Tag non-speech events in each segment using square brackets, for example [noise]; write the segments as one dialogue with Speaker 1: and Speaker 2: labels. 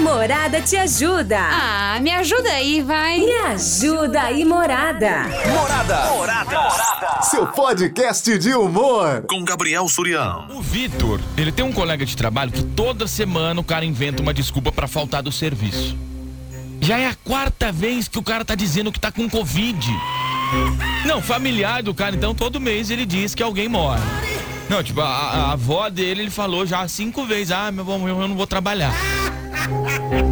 Speaker 1: Morada te ajuda.
Speaker 2: Ah, me ajuda aí, vai.
Speaker 1: Me ajuda aí, Morada.
Speaker 3: Morada. Morada. Seu podcast de humor.
Speaker 4: Com Gabriel Surião.
Speaker 5: O Vitor, ele tem um colega de trabalho que toda semana o cara inventa uma desculpa pra faltar do serviço. Já é a quarta vez que o cara tá dizendo que tá com Covid. Não, familiar do cara, então todo mês ele diz que alguém morre. Não, tipo, a, a avó dele, ele falou já cinco vezes: Ah, meu bom, eu não vou trabalhar.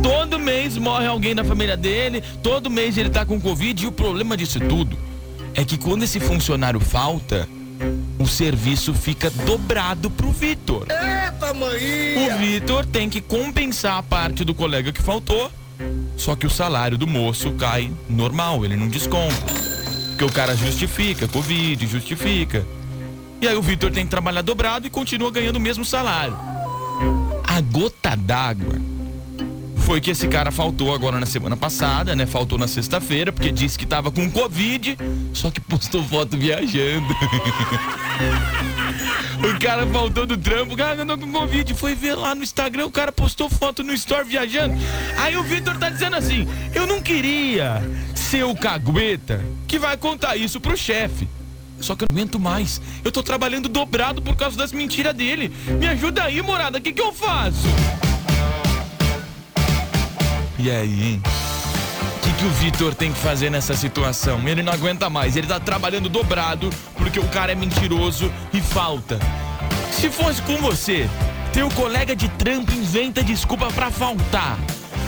Speaker 5: Todo mês morre alguém da família dele, todo mês ele tá com Covid. E o problema disso tudo é que quando esse funcionário falta, o serviço fica dobrado pro Vitor.
Speaker 6: Eita, mãe!
Speaker 5: O Vitor tem que compensar a parte do colega que faltou, só que o salário do moço cai normal, ele não desconta. Porque o cara justifica, Covid, justifica. E aí o Vitor tem que trabalhar dobrado e continua ganhando o mesmo salário. A gota d'água foi que esse cara faltou agora na semana passada, né? Faltou na sexta-feira, porque disse que tava com Covid, só que postou foto viajando. [laughs] o cara faltou do trampo, o cara andou com Covid, foi ver lá no Instagram, o cara postou foto no Store viajando. Aí o Vitor tá dizendo assim: eu não queria ser o cagueta que vai contar isso pro chefe. Só que eu não aguento mais. Eu tô trabalhando dobrado por causa das mentiras dele. Me ajuda aí, morada, o que, que eu faço? E aí, hein? O que, que o Vitor tem que fazer nessa situação? Ele não aguenta mais, ele tá trabalhando dobrado porque o cara é mentiroso e falta. Se fosse com você, teu colega de trampo inventa desculpa pra faltar.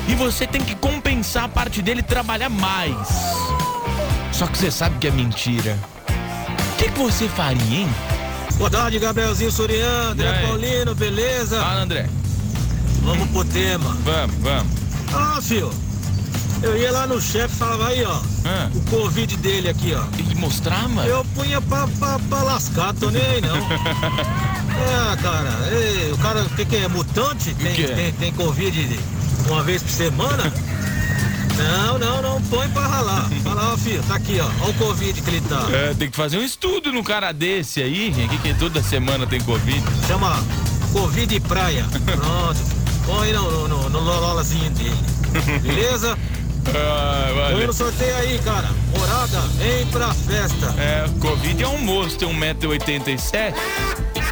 Speaker 5: E você tem que compensar a parte dele e trabalhar mais. Só que você sabe que é mentira. O que, que você faria, hein?
Speaker 6: Boa tarde, Gabrielzinho Surian, André? Paulino, beleza?
Speaker 5: Fala, André.
Speaker 6: Vamos pro tema.
Speaker 5: Vamos, vamos.
Speaker 6: Ah, filho, eu ia lá no chefe e falava aí, ó,
Speaker 5: Ah,
Speaker 6: o Covid dele aqui, ó.
Speaker 5: tem que mostrar, mano?
Speaker 6: Eu punha pra, pra, pra lascar, tô nem aí não. [laughs] é, cara, ei, o cara, o que, que é? Mutante? Tem,
Speaker 5: quê?
Speaker 6: tem, tem Covid uma vez por semana? Não, não, não, põe pra ralar. Fala, ó, filho, tá aqui, ó, ó o Covid que ele tá.
Speaker 5: É, tem que fazer um estudo no cara desse aí, gente, que, que toda semana tem Covid.
Speaker 6: Chama Covid Praia. [laughs] Pronto. Põe no, no, no, no lololazinho dele. [laughs] Beleza?
Speaker 5: Ah,
Speaker 6: Põe
Speaker 5: valeu.
Speaker 6: no sorteio aí, cara. Morada, vem pra festa.
Speaker 5: É, Covid é um moço, tem 1,87m.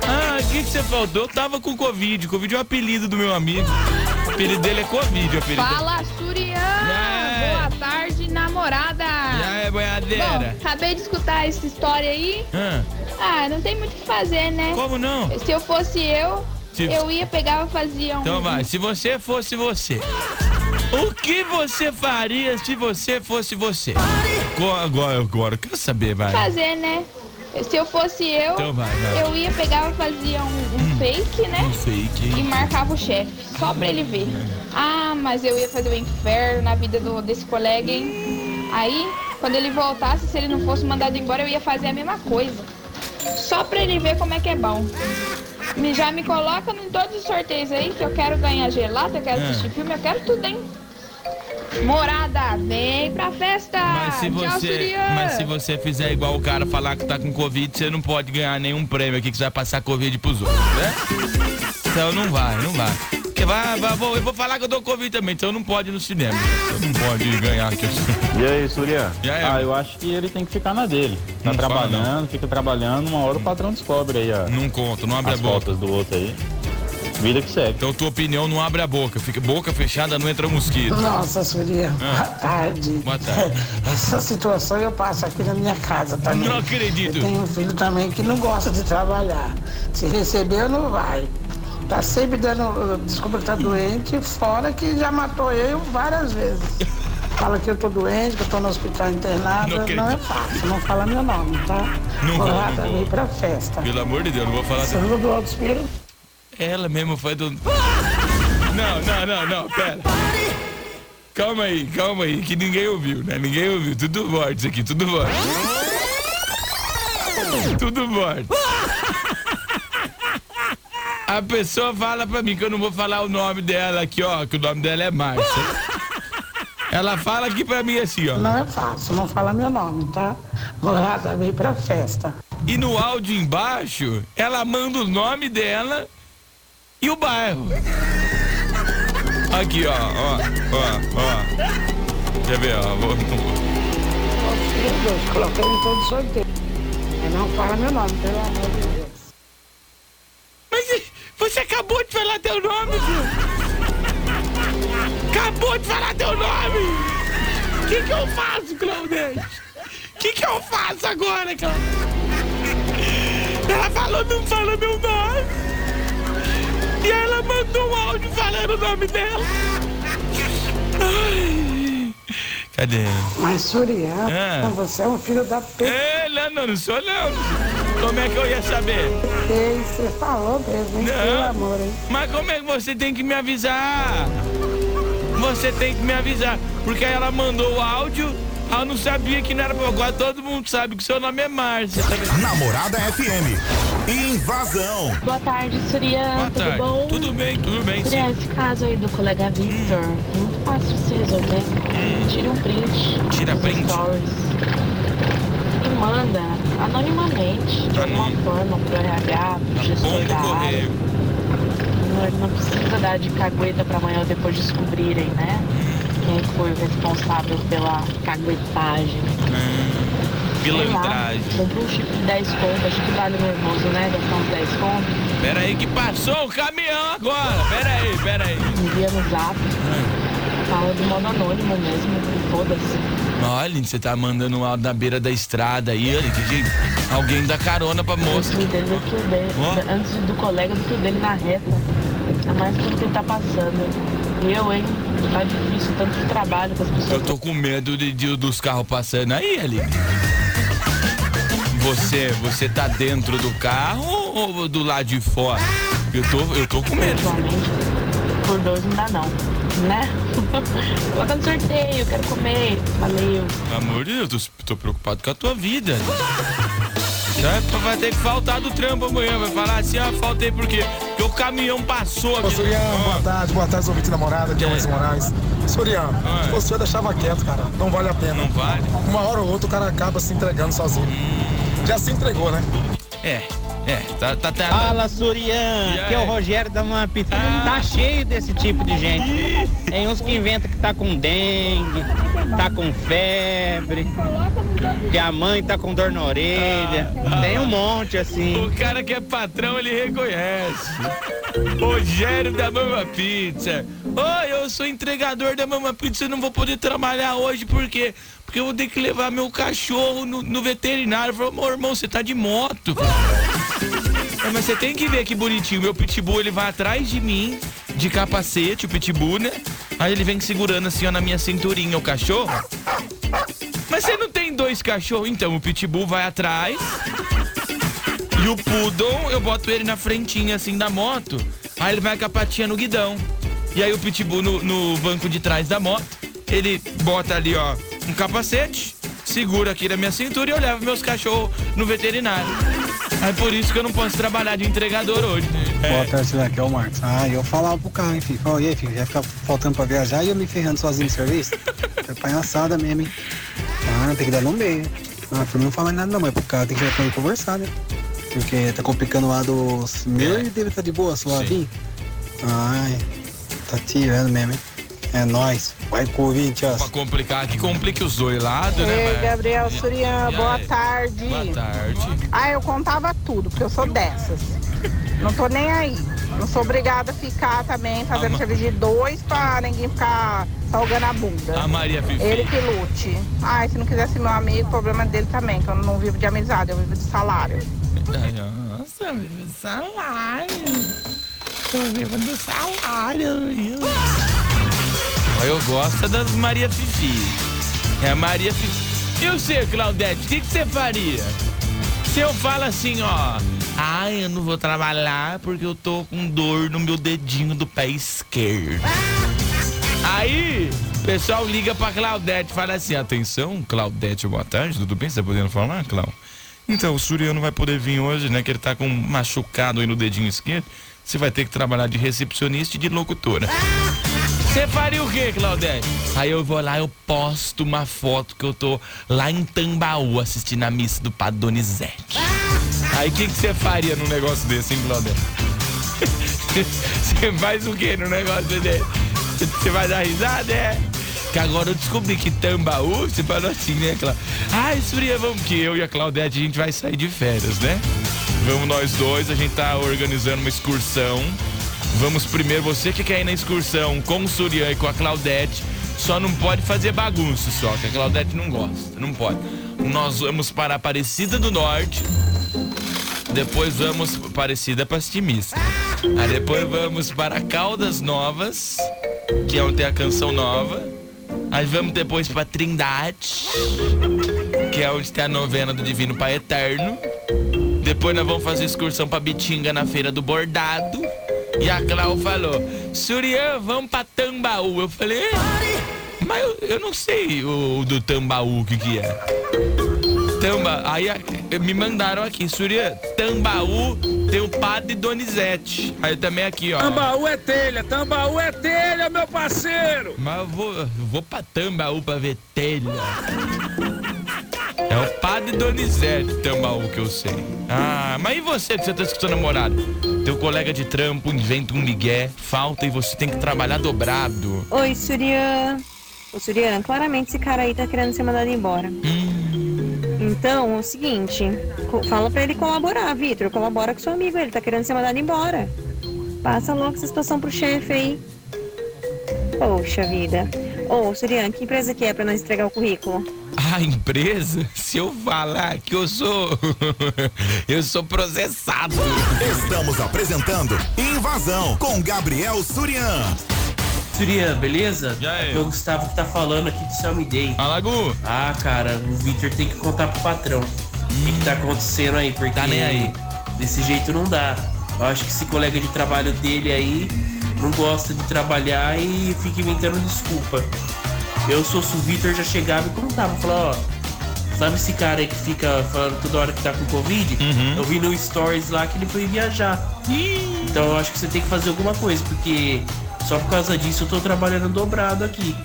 Speaker 5: Ah, o que, que você faltou? Eu tava com Covid. Covid é o apelido do meu amigo. O apelido dele é Covid, o apelido.
Speaker 7: Fala, Surian!
Speaker 5: É.
Speaker 7: Boa tarde, namorada!
Speaker 5: Já é
Speaker 7: Bom,
Speaker 5: boiadeira.
Speaker 7: acabei de escutar essa história aí.
Speaker 5: Ah,
Speaker 7: Ah, não tem muito o que fazer, né?
Speaker 5: como não?
Speaker 7: Se eu fosse eu,
Speaker 5: Se-
Speaker 7: eu ia pegar e fazia um.
Speaker 5: Então vai, se você fosse você, o que você faria se você fosse você? Agora, agora, eu quero saber, vai.
Speaker 7: Fazer, né? Se eu fosse eu,
Speaker 5: Então vai, vai.
Speaker 7: eu ia pegar e fazia um, um fake, né?
Speaker 5: Um fake,
Speaker 7: E marcava o chefe, só pra ele ver. Ah, mas eu ia fazer o inferno na vida do, desse colega, hein? Aí, quando ele voltasse, se ele não fosse mandado embora, eu ia fazer a mesma coisa. Só pra ele ver como é que é bom. Me, já me coloca em todos os sorteios aí, que eu quero ganhar gelato, eu quero
Speaker 5: É.
Speaker 7: assistir filme, eu quero tudo, hein? Morada, vem pra festa!
Speaker 5: Mas se
Speaker 7: Tchau,
Speaker 5: você,
Speaker 7: Surian.
Speaker 5: mas se você fizer igual o cara falar que tá com Covid, você não pode ganhar nenhum prêmio aqui que você vai passar Covid pros outros, né? Então não vai, não vai. Vai, vai, vou, eu vou falar que eu dou Covid também, então não pode ir no cinema. Você não pode ganhar aqui.
Speaker 8: E aí, Surya?
Speaker 5: E aí,
Speaker 8: ah, eu acho que ele tem que ficar na dele. Tá
Speaker 5: Não fala,
Speaker 8: trabalhando, fica trabalhando, uma hora o patrão descobre aí a-
Speaker 5: Não conta, não abre
Speaker 8: as
Speaker 5: a boca.
Speaker 8: do outro aí. Vida que segue.
Speaker 5: Então tua opinião não abre a boca, fica boca fechada, não entra mosquito.
Speaker 9: Nossa, Surya,
Speaker 5: Ah.
Speaker 9: boa tarde.
Speaker 5: Boa tarde. [laughs]
Speaker 9: Essa situação eu passo aqui na minha casa também.
Speaker 5: Não acredito.
Speaker 9: Eu tenho um filho também que não gosta de trabalhar. Se receber, não vai. Tá sempre dando uh, desculpa que tá doente, fora que já matou eu várias vezes. Fala que eu tô doente, que eu tô no hospital internado.
Speaker 5: Não
Speaker 9: Não, é fácil, não fala meu nome, tá?
Speaker 5: Não vou,
Speaker 9: Olá,
Speaker 5: não vou.
Speaker 9: pra festa.
Speaker 5: Pelo amor de Deus, não vou falar.
Speaker 9: Sandro do Alto Espírito.
Speaker 5: Ela mesmo foi do. Não, não, não, não, pera. Calma aí, calma aí, que ninguém ouviu, né? Ninguém ouviu. Tudo voz isso aqui, tudo voz. Tudo voz. A pessoa fala pra mim que eu não vou falar o nome dela aqui, ó, que o nome dela é Márcia. [laughs] Ela fala aqui pra mim assim, ó.
Speaker 9: Não é fácil, não fala meu nome, tá? Morada vem pra festa.
Speaker 5: E no áudio embaixo, ela manda o nome dela e o bairro. Aqui, ó, ó, ó, ó. Quer ver, ó? Vou...
Speaker 9: Coloquei em todo sorteio. Não fala meu nome, pelo amor de Deus.
Speaker 5: Mas você acabou de falar teu nome, filho. Acabou de falar teu nome. O que que eu faço, Claudete? O que que eu faço agora, Claudete? Ela falou, não fala meu nome. E ela mandou um áudio falando o nome dela. Ai. Cadê?
Speaker 9: Mas, Suriano,
Speaker 5: Ah.
Speaker 9: você é um filho da p.
Speaker 5: É, não, não, não sou não. Como é que eu ia saber?
Speaker 9: Ei, Você falou mesmo, hein?
Speaker 5: Não.
Speaker 9: Pelo amor, hein?
Speaker 5: Mas como é que você tem que me avisar? Você tem que me avisar. Porque aí ela mandou o áudio, ela não sabia que não era pra agora todo mundo sabe que seu nome é Márcia. Tá?
Speaker 3: Namorada FM. Invasão.
Speaker 4: Boa tarde, Surian.
Speaker 5: Boa
Speaker 4: tudo
Speaker 5: tarde.
Speaker 4: bom?
Speaker 5: Tudo bem, tudo bem,
Speaker 4: Surian,
Speaker 5: sim.
Speaker 4: esse caso aí do colega Victor, muito fácil de se resolver. Tira um print.
Speaker 5: Hum. Tira print?
Speaker 4: Stories, e manda anonimamente, de alguma forma, pro RH, pro gestor
Speaker 5: Bom do
Speaker 4: da área. Não, não precisa dar de cagueta pra amanhã ou depois descobrirem, né? Quem foi o responsável pela caguetagem. Lá,
Speaker 5: Pilantragem.
Speaker 4: Comprou um chip de 10 conto, acho que vale nervoso, né? Gastar uns 10 conto.
Speaker 5: Pera aí que passou o caminhão agora. Pera aí, pera aí.
Speaker 4: envia no zap. Fala de modo anônimo mesmo, foda-se.
Speaker 5: Olha, você tá mandando áudio na beira da estrada aí, olha que. Alguém dá carona pra moça.
Speaker 4: Antes dele do que o dele,
Speaker 5: Ó.
Speaker 4: antes do colega do que o dele na reta. É mais tudo que ele tá passando. Eu, hein? Tá difícil, tanto trabalho que as pessoas.
Speaker 5: Eu tô com medo de, de- dos carros passando aí, ali. Você, você tá dentro do carro ou do lado de fora? Eu tô, eu tô com medo.
Speaker 4: Por dois não dá não, né? [laughs] Coloca no sorteio, quero comer. Valeu.
Speaker 5: Pelo amor de Deus, tô, tô preocupado com a tua vida. Certo? Vai ter que faltar do trampo amanhã. Vai falar assim, ah, faltei por quê? Porque o caminhão passou aqui.
Speaker 10: Ô, Suriano, boa tarde, boa tarde, ouvinte namorada, aqui é o
Speaker 5: É.
Speaker 10: Moraes. Suriano,
Speaker 5: Ah.
Speaker 10: se você deixava quieto, cara, não vale a pena.
Speaker 5: Não vale?
Speaker 10: Uma hora ou outra o cara acaba se entregando sozinho. Já se entregou, né?
Speaker 5: É, é, tá, tá, tá.
Speaker 11: Fala, Surian,
Speaker 5: E
Speaker 11: aqui é o? Rogério da uma pizza.
Speaker 5: Ah.
Speaker 11: Tá cheio desse tipo de gente. Tem uns que inventam que tá com dengue, tá com febre, que a mãe tá com dor na orelha. Tem um monte assim.
Speaker 5: O cara que é patrão, ele reconhece. Rogério da Mama Pizza. Oi, eu sou entregador da Mama Pizza e não vou poder trabalhar hoje, por quê? Porque eu vou ter que levar meu cachorro no, no veterinário. Falei, meu irmão, você tá de moto. Mas você tem que ver que bonitinho. Meu pitbull, ele vai atrás de mim, de capacete, o pitbull, né? Aí ele vem segurando assim, ó, na minha cinturinha, o cachorro. Mas você não tem dois cachorros? Então, o pitbull vai atrás. E o Poodle, eu boto ele na frentinha assim da moto. Aí ele vai com a patinha no guidão. E aí o Pitbull no, no banco de trás da moto. Ele bota ali, ó, um capacete, segura aqui na minha cintura e eu levo meus cachorros no veterinário. Aí por isso que eu não posso trabalhar de entregador hoje. né?
Speaker 12: Boa tarde, Cidade, aqui é o Marcos. Ah, eu falava pro carro, hein, filho. E aí, filho, já fica faltando pra viajar e eu me ferrando sozinho no serviço? [laughs] É palhaçada mesmo, hein? Ah, tem que dar no meio. Ah, pra mim não falar nada não, mas pro carro tem que ir pra ele conversar, né? Porque tá complicando o lado meu e dele tá de boa, suavinho. Ai, tá tirando mesmo, hein? É nóis. Vai, Corinthians.
Speaker 5: Pra complicar, que complique os dois lados, né?
Speaker 13: Ei? Gabriel Surian,
Speaker 5: e
Speaker 13: boa
Speaker 5: aí?
Speaker 13: tarde.
Speaker 5: Boa tarde.
Speaker 13: Ah, eu contava tudo, porque eu sou dessas. Não tô nem aí. Não sou obrigada a ficar também fazendo
Speaker 5: Ah,
Speaker 13: serviço de dois pra ninguém ficar salgando a bunda.
Speaker 5: A Maria Fifi.
Speaker 13: Ele que lute. Ah, e se não quiser ser meu amigo, o problema dele também, que eu não vivo de amizade, eu vivo de salário.
Speaker 5: Ai, Nossa, eu vivo do salário. Eu vivo do salário, viu? Eu gosto das Maria Fifi. É a Maria Fifi. E você, Claudete, o que, que você faria? Se eu falo assim, ó. Ai, eu não vou trabalhar porque eu tô com dor no meu dedinho do pé esquerdo. Aí, o pessoal liga pra Claudete fala assim: atenção, Claudete, boa tarde, tudo bem? Você tá podendo falar, Clau? Então, o Suriano vai poder vir hoje, né? Que ele tá com machucado aí no dedinho esquerdo. Você vai ter que trabalhar de recepcionista e de locutora. Você faria o quê, Claudete? Aí eu vou lá, eu posto uma foto que eu tô lá em Tambaú assistindo a missa do Padre Donizete. Aí o que você faria num negócio desse, hein, Claudete? [laughs] Você faz o quê no negócio desse? Você vai dar risada, é? Que agora eu descobri que Tambaú, você falou assim, né, Cláudia? Ai, Surya, vamos que eu e a Claudete a gente vai sair de férias, né? Vamos nós dois, a gente tá organizando uma excursão. Vamos primeiro, você que quer ir na excursão com o Surya e com a Claudete, só não pode fazer bagunça só, que a Claudete não gosta, não pode. Nós vamos para Aparecida do Norte, depois vamos para Aparecida para Astimista. Aí depois vamos para Caldas Novas, que é onde tem a canção nova. Aí vamos depois para Trindade, que é onde tem a novena do Divino Pai Eterno. Depois nós vamos fazer excursão para Bitinga na Feira do Bordado. E a Clau falou, Surian, vamos pra Tambaú. Eu falei, "É, mas eu, eu não sei o, do Tambaú o que que é. Tamba, aí a- me mandaram aqui, Surya, Tambaú tem o padre Donizete. Aí também aqui, ó.
Speaker 14: Tambaú é telha, Tambaú é telha, meu parceiro!
Speaker 5: Mas eu vou, eu vou pra Tambaú pra ver telha. É o padre Donizete Tambaú que eu sei. Ah, mas e você que você tá escutando namorado? Teu colega de trampo inventa um migué, falta e você tem que trabalhar dobrado.
Speaker 15: Oi, Surian. Ô, Surian, claramente esse cara aí tá querendo ser mandado embora. Então, é o seguinte, fala pra ele colaborar, Vitor. Colabora com seu amigo, ele tá querendo ser mandado embora. Passa logo essa situação pro chefe aí. Poxa vida. Ô, Surian, que empresa que é pra nós entregar o currículo?
Speaker 5: A empresa, [laughs] se eu falar que eu sou. [laughs] eu sou processado.
Speaker 3: Estamos apresentando Invasão com Gabriel Surian.
Speaker 16: Surian, beleza?
Speaker 5: Já é.
Speaker 16: Aqui é o Gustavo que tá falando aqui do Selmy Day.
Speaker 5: Alagu!
Speaker 16: Ah, cara, o Victor tem que contar pro patrão o que, que tá acontecendo aí, porque
Speaker 5: Tá nem aí.
Speaker 16: desse jeito não dá. Eu acho que esse colega de trabalho dele aí não gosta de trabalhar e fica inventando desculpa. Eu sou o Victor já chegava e contava, falava, ó, sabe esse cara aí que fica falando toda hora que tá com Covid? Eu vi no Stories lá que ele foi viajar. Então eu acho que você tem que fazer alguma coisa, porque só por causa disso eu tô trabalhando dobrado aqui.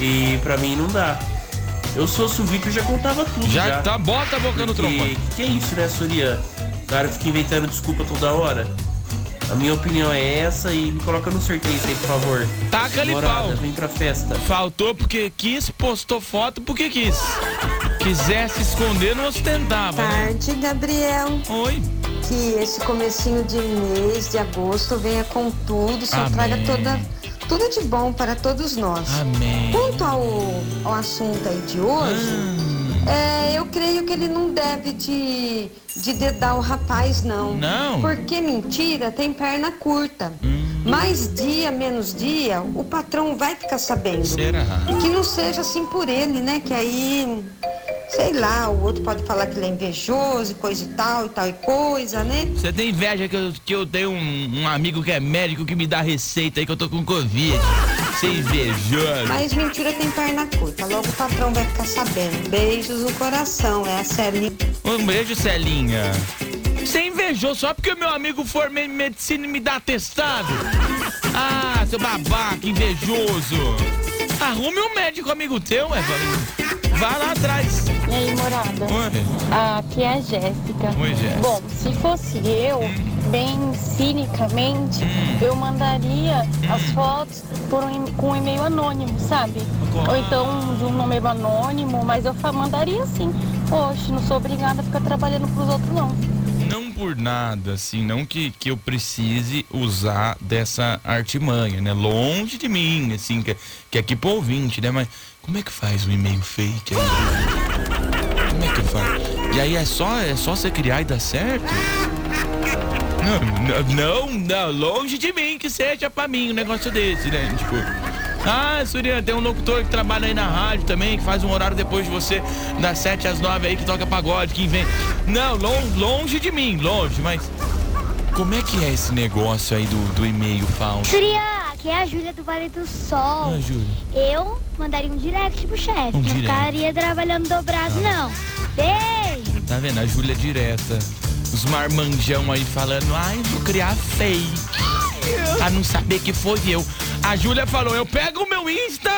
Speaker 16: E pra mim não dá. Eu sou o Victor já contava tudo.
Speaker 5: Já
Speaker 16: Já,
Speaker 5: tá, bota a boca no
Speaker 16: Porque
Speaker 5: trombone.
Speaker 16: Que, que é isso, né, Surian? O cara fica inventando desculpa toda hora. A minha opinião é essa e me coloca no sorteio aí, por favor.
Speaker 5: Taca-lhe
Speaker 16: Namorada,
Speaker 5: pau.
Speaker 16: Vem pra festa.
Speaker 5: Faltou porque quis, postou foto porque quis. Quisesse esconder, não ostentava. né?
Speaker 17: Tarde, Gabriel.
Speaker 5: Oi.
Speaker 17: Que esse comecinho de mês de agosto venha com tudo, só
Speaker 5: Amém.
Speaker 17: traga toda, tudo de bom para todos nós.
Speaker 5: Amém.
Speaker 17: Quanto ao, ao assunto aí de hoje, é, eu creio que ele não deve de, de dedar o rapaz, não.
Speaker 5: Não?
Speaker 17: Porque mentira tem perna curta. Mais dia, menos dia, o patrão vai ficar sabendo.
Speaker 5: Será?
Speaker 17: Que não seja assim por ele, né? Que aí, sei lá, o outro pode falar que ele é invejoso coisa e tal e tal e coisa, né?
Speaker 5: Você tem inveja que eu, que eu tenho um, um amigo que é médico que me dá receita aí que eu tô com Covid. Você é invejoso.
Speaker 17: Mas mentira tem perna curta. Logo o patrão vai ficar sabendo. Beijos no coração, é a Celinha.
Speaker 5: Um beijo, Celinha. Você invejou só porque o meu amigo formei em medicina e me dá atestado? Ah, seu babaca, invejoso. Arrume um médico amigo teu, é. Vá lá atrás.
Speaker 18: Morada?
Speaker 5: Oi.
Speaker 18: Aqui é a Jéssica.
Speaker 5: Oi, Jéssica.
Speaker 18: Bom, se fosse eu, bem cinicamente, eu mandaria as fotos por um, com um e-mail anônimo, sabe? Ou então de um número anônimo, mas eu mandaria sim. Poxa, não sou obrigada a ficar trabalhando pros outros, não.
Speaker 5: Não por nada, assim, não que, que eu precise usar dessa artimanha, né? Longe de mim, assim, que, que aqui pro ouvinte, né? Mas como é que faz um e-mail fake aí? [laughs] Como é que faz? E aí é só, é só você criar e dar certo? Não, não, não, longe de mim que seja pra mim um negócio desse, né? Tipo, ah, Surya, tem um locutor que trabalha aí na rádio também, que faz um horário depois de você, das 7 às 9 aí, que toca pagode, que vem. Não, lon- longe de mim, longe, mas. Como é que é esse negócio aí do, do e-mail falso?
Speaker 19: Surya, aqui é a Júlia do Vale do Sol.
Speaker 5: Ah, Júlia.
Speaker 19: Eu mandaria um direct pro chefe.
Speaker 5: Um
Speaker 19: não
Speaker 5: direct.
Speaker 19: ficaria trabalhando dobrado, não. Beijo!
Speaker 5: Tá vendo? A Júlia direta. Os marmanjão aí falando, ai, vou criar fake. A não saber que foi eu. A Júlia falou, eu pego o meu Insta,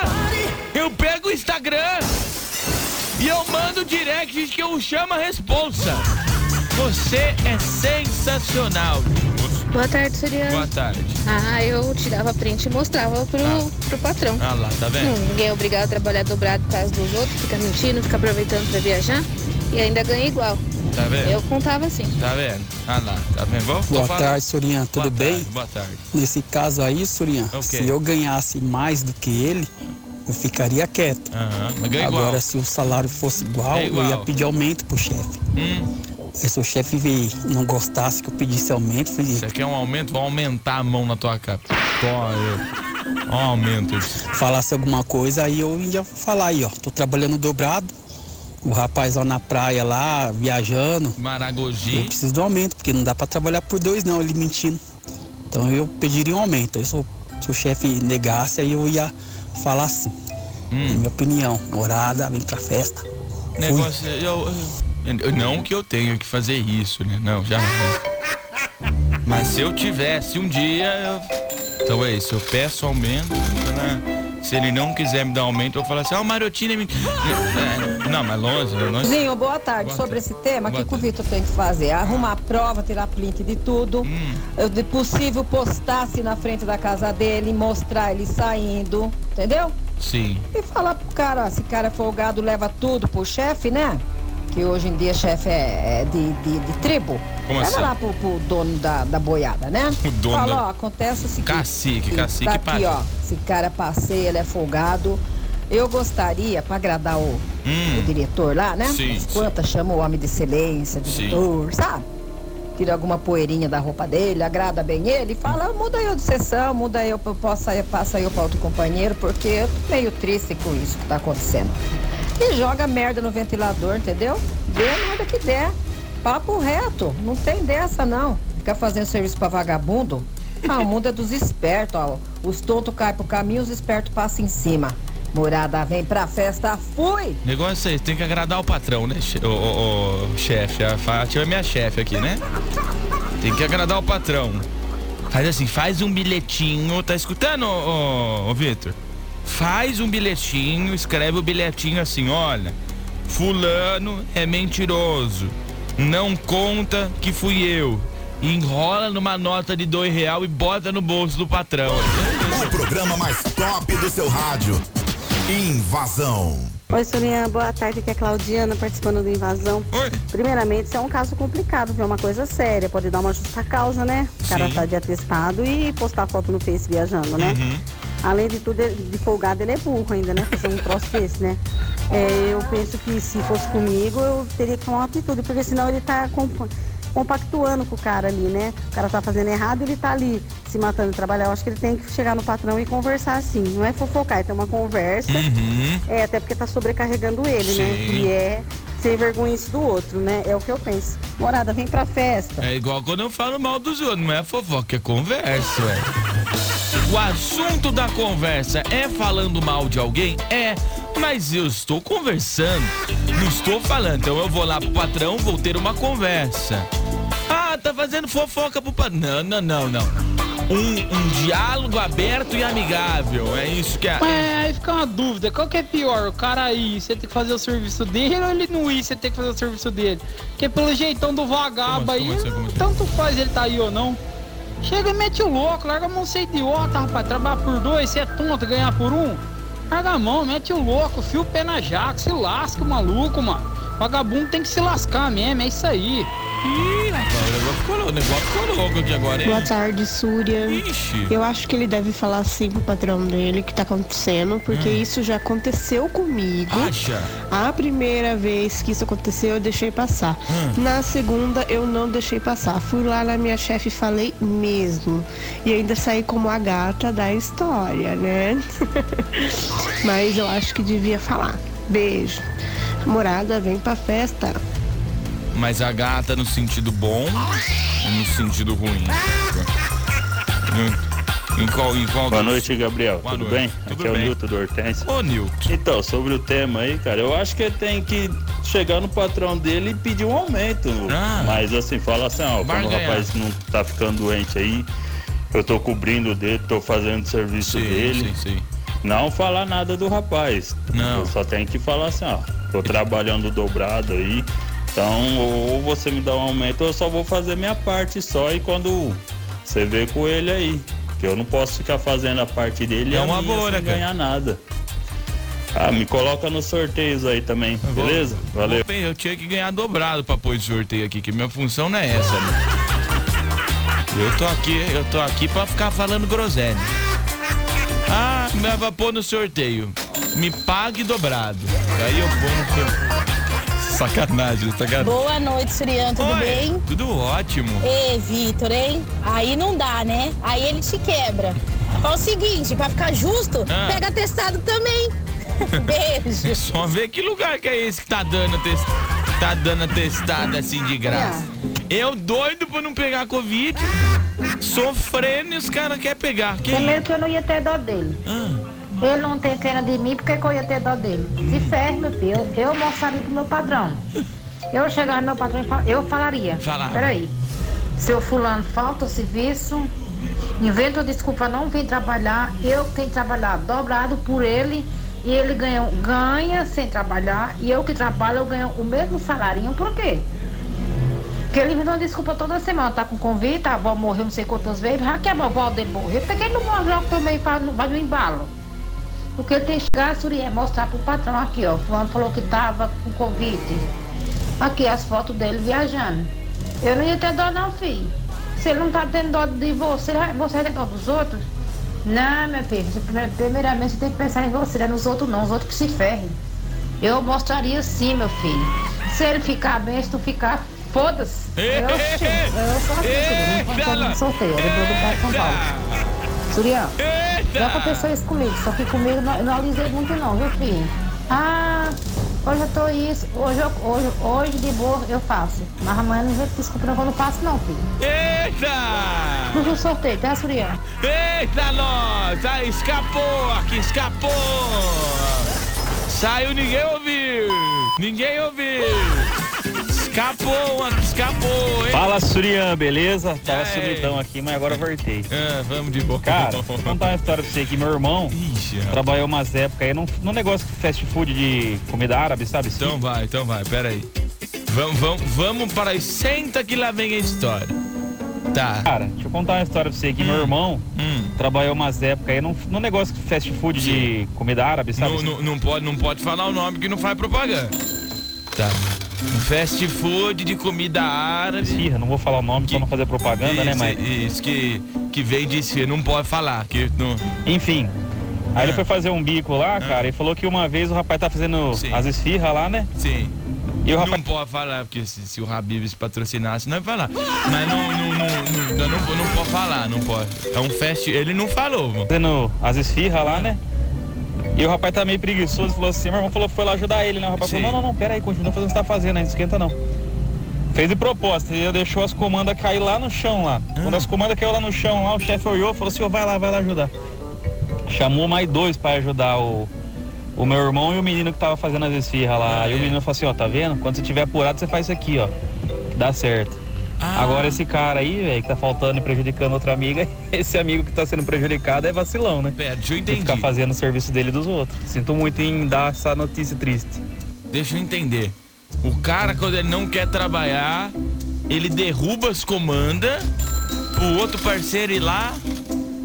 Speaker 5: eu pego o Instagram e eu mando direct que eu chamo a responsa. Você é sensacional.
Speaker 20: Boa tarde, Suriano.
Speaker 5: Boa tarde.
Speaker 20: Ah, eu tirava print e mostrava pro, pro patrão.
Speaker 5: Ah lá, tá vendo?
Speaker 20: Hum, ninguém é obrigado a trabalhar dobrado por causa dos outros, fica mentindo, fica aproveitando pra viajar e ainda ganha igual.
Speaker 5: Tá vendo?
Speaker 20: Eu contava assim.
Speaker 5: Tá vendo? Ah lá, tá vendo? Vou, vou
Speaker 21: Boa
Speaker 5: falar.
Speaker 21: tarde, Surian. Tudo
Speaker 5: Boa
Speaker 21: bem?
Speaker 5: tarde, boa tarde.
Speaker 21: Nesse caso aí, Surian,
Speaker 5: Ok.
Speaker 21: se eu ganhasse mais do que ele, eu ficaria quieto.
Speaker 5: Aham, mas ganha
Speaker 21: Agora,
Speaker 5: igual.
Speaker 21: se o salário fosse igual,
Speaker 5: É igual.
Speaker 21: eu ia pedir aumento pro chefe.
Speaker 5: Hum,
Speaker 21: Se o chefe não gostasse que eu pedisse aumento, eu falei,
Speaker 5: você quer um aumento? Vou aumentar a mão na tua cara. Pô, eu. Um aumento.
Speaker 21: falasse alguma coisa, aí eu ia falar aí, ó, tô trabalhando dobrado. O rapaz lá na praia lá, viajando. Eu
Speaker 5: Maragogi.
Speaker 21: preciso do aumento, porque não dá pra trabalhar por dois não, ele mentindo. Então eu pediria um aumento. Se o, se o chefe negasse, aí eu ia falar assim.
Speaker 5: Hum.
Speaker 21: Minha opinião, morada, vem pra festa.
Speaker 5: Negócio. Eu, eu- não que eu tenha que fazer isso, né? Não, já. Mas se eu tivesse um dia. Eu... Então é isso, eu peço aumento. Né? Se ele não quiser me dar aumento, eu vou falar assim: ah, o Marotina me. É, Não, mas longe, né? Longe.
Speaker 22: Zinho, boa tarde.
Speaker 5: Boa
Speaker 22: Sobre
Speaker 5: tarde.
Speaker 22: esse tema, o que, que o Vitor tem que fazer? Arrumar a prova, tirar print de tudo.
Speaker 5: Hum.
Speaker 22: De possível, postar-se na frente da casa dele, mostrar ele saindo, entendeu?
Speaker 5: Sim.
Speaker 22: E falar pro cara, ó, esse cara é folgado, leva tudo pro chefe, né? Que hoje em dia chefe é, é de, de, de tribo.
Speaker 5: Como
Speaker 22: Leva
Speaker 5: assim?
Speaker 22: lá pro, pro dono da, da boiada, né? [laughs]
Speaker 5: O dono
Speaker 22: Fala,
Speaker 5: da-
Speaker 22: ó, acontece o seguinte.
Speaker 5: Cacique,
Speaker 22: que
Speaker 5: cacique
Speaker 22: tá aqui, ó. Esse cara passeia, ele é folgado. Eu gostaria, pra agradar o,
Speaker 5: Hum.
Speaker 22: o diretor lá, né?
Speaker 5: Sim,
Speaker 22: As Quantas chama o homem de excelência, diretor, sabe? Tira alguma poeirinha da roupa dele, agrada bem ele, fala, muda eu de sessão, muda eu, sair, passa eu pra outro companheiro, porque eu tô meio triste com isso que tá acontecendo. E joga merda no ventilador, entendeu? Dê merda que der. Papo reto, não tem dessa não. Ficar fazendo serviço pra vagabundo. Ah, o mundo é dos espertos, ó. Os tontos caem pro caminho, os espertos passam em cima. Morada vem pra festa, fui!
Speaker 5: Negócio é esse, tem que agradar o patrão, né? O, o- o chefe, a Fátima é minha chefe aqui, né? Tem que agradar o patrão. Faz assim, faz um bilhetinho, tá escutando, ô, ô, ô, Vitor? Faz um bilhetinho, escreve o bilhetinho assim, olha, fulano é mentiroso, não conta que fui eu. Enrola numa nota de dois real e bota no bolso do patrão.
Speaker 3: O programa mais top do seu rádio. Invasão.
Speaker 23: Oi, Soninha, boa tarde. Aqui é a Claudiana participando do Invasão. Primeiramente, isso é um caso complicado, viu? É uma coisa séria. Pode dar uma justa causa, né? O cara
Speaker 24: Sim.
Speaker 23: tá de atestado e postar foto no Face viajando, né?
Speaker 24: Uhum.
Speaker 23: Além de tudo, de folgado, ele é burro ainda, né? Fazer um troço desse, né? É, eu penso que se fosse comigo, eu teria que tomar uma atitude, porque senão ele tá compa- compactuando com o cara ali, né? O cara tá fazendo errado e ele tá ali se matando de trabalhar. Eu acho que ele tem que chegar no patrão e conversar assim. Não é fofocar, é ter uma conversa.
Speaker 5: Uhum.
Speaker 23: É, até porque tá sobrecarregando ele, né?
Speaker 5: Sim.
Speaker 23: E é sem vergonha isso do outro, né? É o que eu penso. Morada, vem pra festa.
Speaker 5: É igual quando eu falo mal dos outros, não é fofoca, é conversa, ué. O assunto da conversa é falando mal de alguém? É, mas eu estou conversando, não estou falando. Então eu vou lá pro patrão, vou ter uma conversa. Ah, tá fazendo fofoca pro patrão. Não, não, não, não. Um, um diálogo aberto e amigável, é isso que é.
Speaker 25: Mas aí fica uma dúvida, qual que é pior? O cara ir, você tem que fazer o serviço dele ou ele não ir, você tem que fazer o serviço dele? Porque pelo jeitão do vagabundo aí,
Speaker 5: Como assim, como assim?
Speaker 25: tanto faz ele tá aí ou não. Chega e mete o louco, larga a mão ser idiota, rapaz. Trabalhar por dois, você é tonto, ganhar por um. Larga a mão, mete o louco, fia o pé na jaca, se lasca o maluco, mano. Vagabundo tem que se lascar mesmo, é isso aí.
Speaker 5: Ih, rapaz, o negócio ficou louco, o negócio ficou louco aqui agora, hein?
Speaker 24: Boa tarde, Súria.
Speaker 5: Ixi.
Speaker 24: Eu acho que ele deve falar assim pro patrão dele que tá acontecendo, porque
Speaker 5: Hum.
Speaker 24: isso já aconteceu comigo.
Speaker 5: Acha?
Speaker 24: A primeira vez que isso aconteceu, eu deixei passar.
Speaker 5: Hum.
Speaker 24: Na segunda, eu não deixei passar. Fui lá na minha chefe e falei mesmo. E ainda saí como a gata da história, né? [laughs] Mas eu acho que devia falar. Beijo. Morada, vem pra festa.
Speaker 5: Mas a gata no sentido bom ou no sentido ruim? Em, qual, em qual
Speaker 8: Boa noite, Gabriel.
Speaker 5: Boa
Speaker 8: Tudo
Speaker 5: noite.
Speaker 8: bem?
Speaker 5: Tudo
Speaker 8: Aqui é o
Speaker 5: bem.
Speaker 8: Nilton do Hortência.
Speaker 5: Ô, Nilton.
Speaker 8: Então, sobre o tema aí, cara, eu acho que ele tem que chegar no patrão dele e pedir um aumento.
Speaker 5: Ah.
Speaker 8: Mas assim, fala assim, ó, como o rapaz não tá ficando doente aí, eu tô cobrindo dele, tô fazendo o serviço
Speaker 5: Sim,
Speaker 8: dele.
Speaker 5: sim, sim.
Speaker 8: Não falar nada do rapaz.
Speaker 5: Não.
Speaker 8: Eu só tem que falar assim, ó, tô trabalhando dobrado aí. Então, ou você me dá um aumento, ou eu só vou fazer minha parte só e quando Você vê com ele aí. Que eu não posso ficar fazendo a parte dele
Speaker 5: É
Speaker 8: e
Speaker 5: uma boa,
Speaker 8: sem
Speaker 5: cara?
Speaker 8: ganhar nada. Ah, me coloca nos sorteios aí também, beleza? Valeu.
Speaker 5: Bem, eu tinha que ganhar dobrado pra pôr esse sorteio aqui, que minha função não é essa, né? Eu tô aqui, eu tô aqui pra ficar falando groselha. Ah, me vai pôr no sorteio. Me pague dobrado. Aí eu vou no sorteio. Sacanagem, sacanagem.
Speaker 26: Boa noite, Surian, tudo
Speaker 5: Oi,
Speaker 26: bem?
Speaker 5: Tudo ótimo.
Speaker 26: Ei, Vitor, hein? Aí não dá, né? Aí ele te quebra. É o seguinte, pra ficar justo,
Speaker 5: Ah.
Speaker 26: pega testado também. [laughs] Beijo.
Speaker 5: Só ver que lugar que é esse que tá dando tes... tá dando testada assim de graça. Eu doido pra não pegar Covid, sofrendo e os caras querem pegar. Que
Speaker 27: Primeiro que eu não ia ter dó dele. Ele não tem pena de mim, porque que eu ia ter dó dele? Se ferre, meu filho. Eu, eu mostraria pro meu padrão. Eu chegar no meu patrão e fal- eu falaria.
Speaker 5: Falar.
Speaker 27: Peraí. Seu fulano falta serviço, inventa desculpa não vir trabalhar, eu tenho que trabalhar dobrado por ele e ele ganha, ganha sem trabalhar e eu que trabalho eu ganho o mesmo salarinho, por quê? Porque ele me dá uma desculpa toda semana, tá com convite, a avó morreu não sei quantas vezes, já que a avó dele morreu, por que ele não morre logo também vai no embalo? Porque ele tem que chegar, Suri, é mostrar pro patrão aqui, ó. Fulano falou que tava com convite. Aqui as fotos dele viajando. Eu não ia ter dó não, filho. Se ele não tá tendo dó de você, você vai ter dó dos outros? Não, meu filho, primeiramente você tem que pensar em você, não é nos outros não, os outros que se ferrem. Eu mostraria sim, meu filho. Se ele ficar bem, se tu ficar, foda-se. Eu, eu assim, Suri, não tô sorteio, depois do Parque São Paulo. Surião, já aconteceu isso comigo, só que comigo não, não alisei muito não, viu filho? Ah, hoje eu tô isso, hoje, eu- hoje, hoje de boa eu faço. Mas amanhã não vou desculpa não, eu não faço não, filho.
Speaker 5: Eita!
Speaker 27: No sorteio, tá, Surião?
Speaker 5: Eita, nós! Aí, escapou aqui, escapou! Saiu, ninguém ouviu! Ninguém ouviu! Escapou, aqui, escapou, hein?
Speaker 28: Fala Surian, beleza? Tava
Speaker 5: É.
Speaker 28: sumidão aqui, mas agora voltei.
Speaker 5: Ah, vamos de boa.
Speaker 28: Cara, [laughs] vou contar uma história pra você aqui. Meu irmão trabalhou umas épocas aí num, num negócio de fast food de comida árabe, sabe?
Speaker 5: Então vai, então vai, pera aí. Vamos, vamos, vamos para aí. Senta que lá vem a história. Tá.
Speaker 28: Cara, deixa eu contar uma história pra você aqui. Meu irmão trabalhou umas épocas aí num, num negócio de fast food de comida árabe, sabe?
Speaker 5: Não, não, não pode, não pode falar o nome que não faz propaganda. Tá. Fast food de comida árabe.
Speaker 28: Esfirra, não vou falar o nome pra não fazer propaganda, né,
Speaker 5: Isso,
Speaker 28: mas...
Speaker 5: Isso, que, que vem de esfirra, não pode falar. Que não...
Speaker 28: Enfim. Aí ele foi fazer um bico lá, cara, e falou que uma vez o rapaz tá fazendo as esfirras lá, né?
Speaker 5: Sim.
Speaker 28: E o rapaz...
Speaker 5: Não pode falar, porque se, se o Habibs patrocinasse, não ia falar. Mas não, não, não, não, não, não pode falar, não pode. É um fast. Ele não falou, mano.
Speaker 28: fazendo as esfirras lá, né? E o rapaz tá meio preguiçoso, falou assim, meu irmão falou foi lá ajudar ele, né? O rapaz
Speaker 5: Sim.
Speaker 28: falou, não, não, não, pera aí, continua fazendo o que você tá fazendo aí, não esquenta não. Fez de proposta, ele deixou as comandas cair lá no chão lá. Quando as comandas caiu lá no chão lá, o chefe olhou e falou assim, ó, vai lá, vai lá ajudar. Chamou mais dois pra ajudar o, o meu irmão e o menino que tava fazendo as esfirras lá. Aí o menino falou assim, ó, tá vendo? Quando você tiver apurado, você faz isso aqui, ó. que Dá certo. Agora esse cara aí, velho, que tá faltando e prejudicando outra amiga, [laughs] esse amigo que tá sendo prejudicado é vacilão, né?
Speaker 5: Pera, deixa eu
Speaker 28: De
Speaker 5: entender.
Speaker 28: ficar fazendo o serviço dele e dos outros. Sinto muito em dar essa notícia triste.
Speaker 5: Deixa eu entender. O cara, quando ele não quer trabalhar, ele derruba as comandas pro outro parceiro ir lá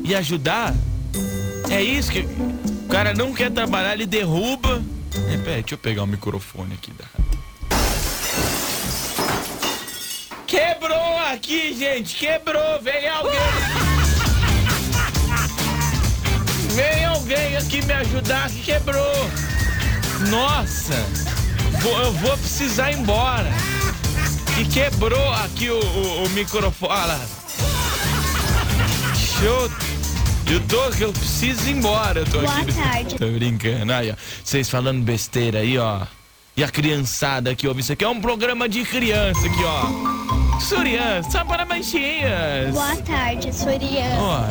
Speaker 5: e ajudar. É isso que. O cara não quer trabalhar, ele derruba. É, pera, deixa eu pegar o microfone aqui da. Quebrou aqui, gente! Quebrou! Vem alguém! Vem alguém aqui me ajudar que quebrou! Nossa! Eu vou precisar ir embora! Que quebrou aqui o, o, o microfone. Olha lá. Show! Eu tô, eu preciso ir embora. Eu tô
Speaker 19: Boa
Speaker 5: aqui.
Speaker 19: tarde.
Speaker 5: Tô brincando. Aí, ó. Vocês falando besteira aí, ó. E a criançada aqui, ó. Isso aqui é um programa de criança aqui, ó. Surian, só para baixinhas.
Speaker 19: Boa tarde, Surian.
Speaker 5: Ó,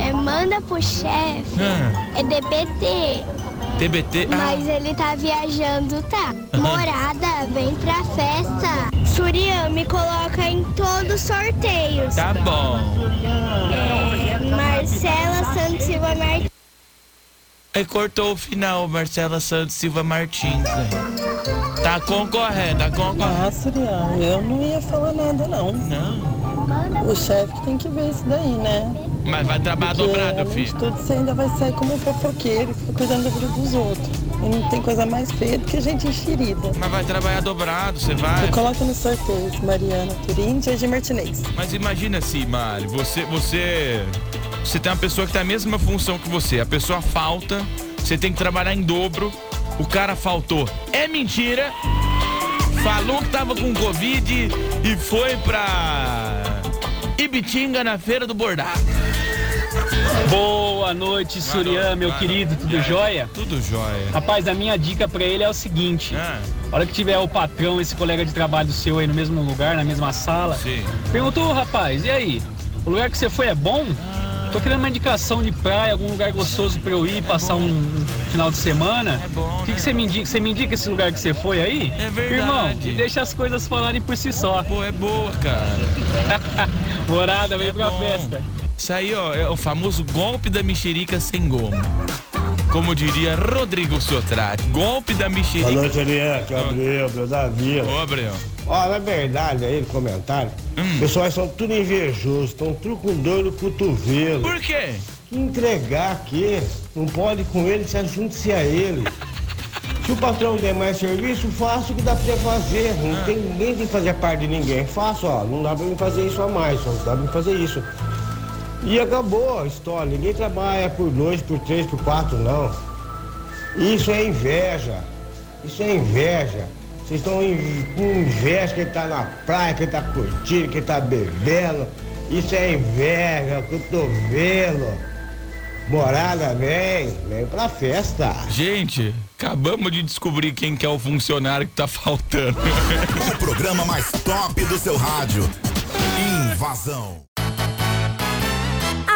Speaker 19: É, manda pro chefe.
Speaker 5: Ah.
Speaker 19: É DBT.
Speaker 5: TBT. Ah,
Speaker 19: Mas ele tá viajando, tá? Morada, vem pra festa. Surian, me coloca em todos os sorteios.
Speaker 5: tá bom.
Speaker 19: É, Marcela Santos Silva Martins.
Speaker 5: Aí cortou o final, Marcela Santos Silva Martins. Tá concorrendo, tá concorrendo.
Speaker 29: Ah, Surian, eu não ia falar nada não.
Speaker 5: Não.
Speaker 30: O chefe tem que ver isso daí, né?
Speaker 5: Mas vai trabalhar
Speaker 30: Porque,
Speaker 5: dobrado,
Speaker 30: além
Speaker 5: filho.
Speaker 30: de tudo, você ainda vai sair como um fofoqueiro e fica cuidando da vida dos outros. E não tem coisa mais feia do que gente enxerida.
Speaker 5: Mas vai trabalhar dobrado, você vai.
Speaker 30: Eu coloco no sorteio Mariana Turim e Gigi Martinez.
Speaker 5: Mas imagina assim, Mari, você, você, você tem uma pessoa que tem a mesma função que você. A pessoa falta, você tem que trabalhar em dobro. O cara faltou. É mentira. Falou que tava com Covid e foi pra Ibitinga na feira do bordado.
Speaker 25: Boa noite, Surian, meu querido, tudo jóia?
Speaker 5: Tudo jóia.
Speaker 25: Rapaz, a minha dica pra ele é o seguinte:
Speaker 5: Ah.
Speaker 25: a hora que tiver o patrão, esse colega de trabalho seu aí no mesmo lugar, na mesma sala, perguntou, rapaz, e aí? O lugar que você foi é bom? Tô querendo uma indicação de praia, algum lugar gostoso pra eu ir passar um, um final de semana. O que, que você me indica? Você me indica esse lugar que você foi aí?
Speaker 5: É verdade.
Speaker 25: Irmão, deixa as coisas falarem por si só.
Speaker 5: Pô, é boa, cara. [laughs]
Speaker 25: Morada, vem pra festa.
Speaker 5: Isso aí, ó, é o famoso golpe da mexerica sem goma. Como diria Rodrigo Sotrate, golpe da mexerica.
Speaker 29: Boa noite, Ariel. Gabriel, meu Davi.
Speaker 5: Ô, Gabriel.
Speaker 29: Ó, na verdade, aí no comentário,
Speaker 5: Hum.
Speaker 29: o pessoal são tudo invejosos, estão tudo com dor no cotovelo.
Speaker 5: Por quê?
Speaker 29: Que entregar aqui, não pode com ele, se junte-se a ele. Se o patrão der mais serviço, faça o que dá pra fazer. Não tem, ninguém tem que fazer parte de ninguém. Faça, ó, não dá pra mim fazer isso a mais, só dá pra mim fazer isso. E acabou a história. Ninguém trabalha por dois, por três, por quatro, não. Isso é inveja. Isso é inveja. Vocês estão com inveja que ele tá na praia, que ele tá curtindo, que ele tá bebendo. Isso é inveja, cotovelo. Morada, vem, vem pra festa.
Speaker 5: Gente, acabamos de descobrir quem que é o funcionário que tá faltando. [laughs]
Speaker 3: O programa mais top do seu rádio. Invasão.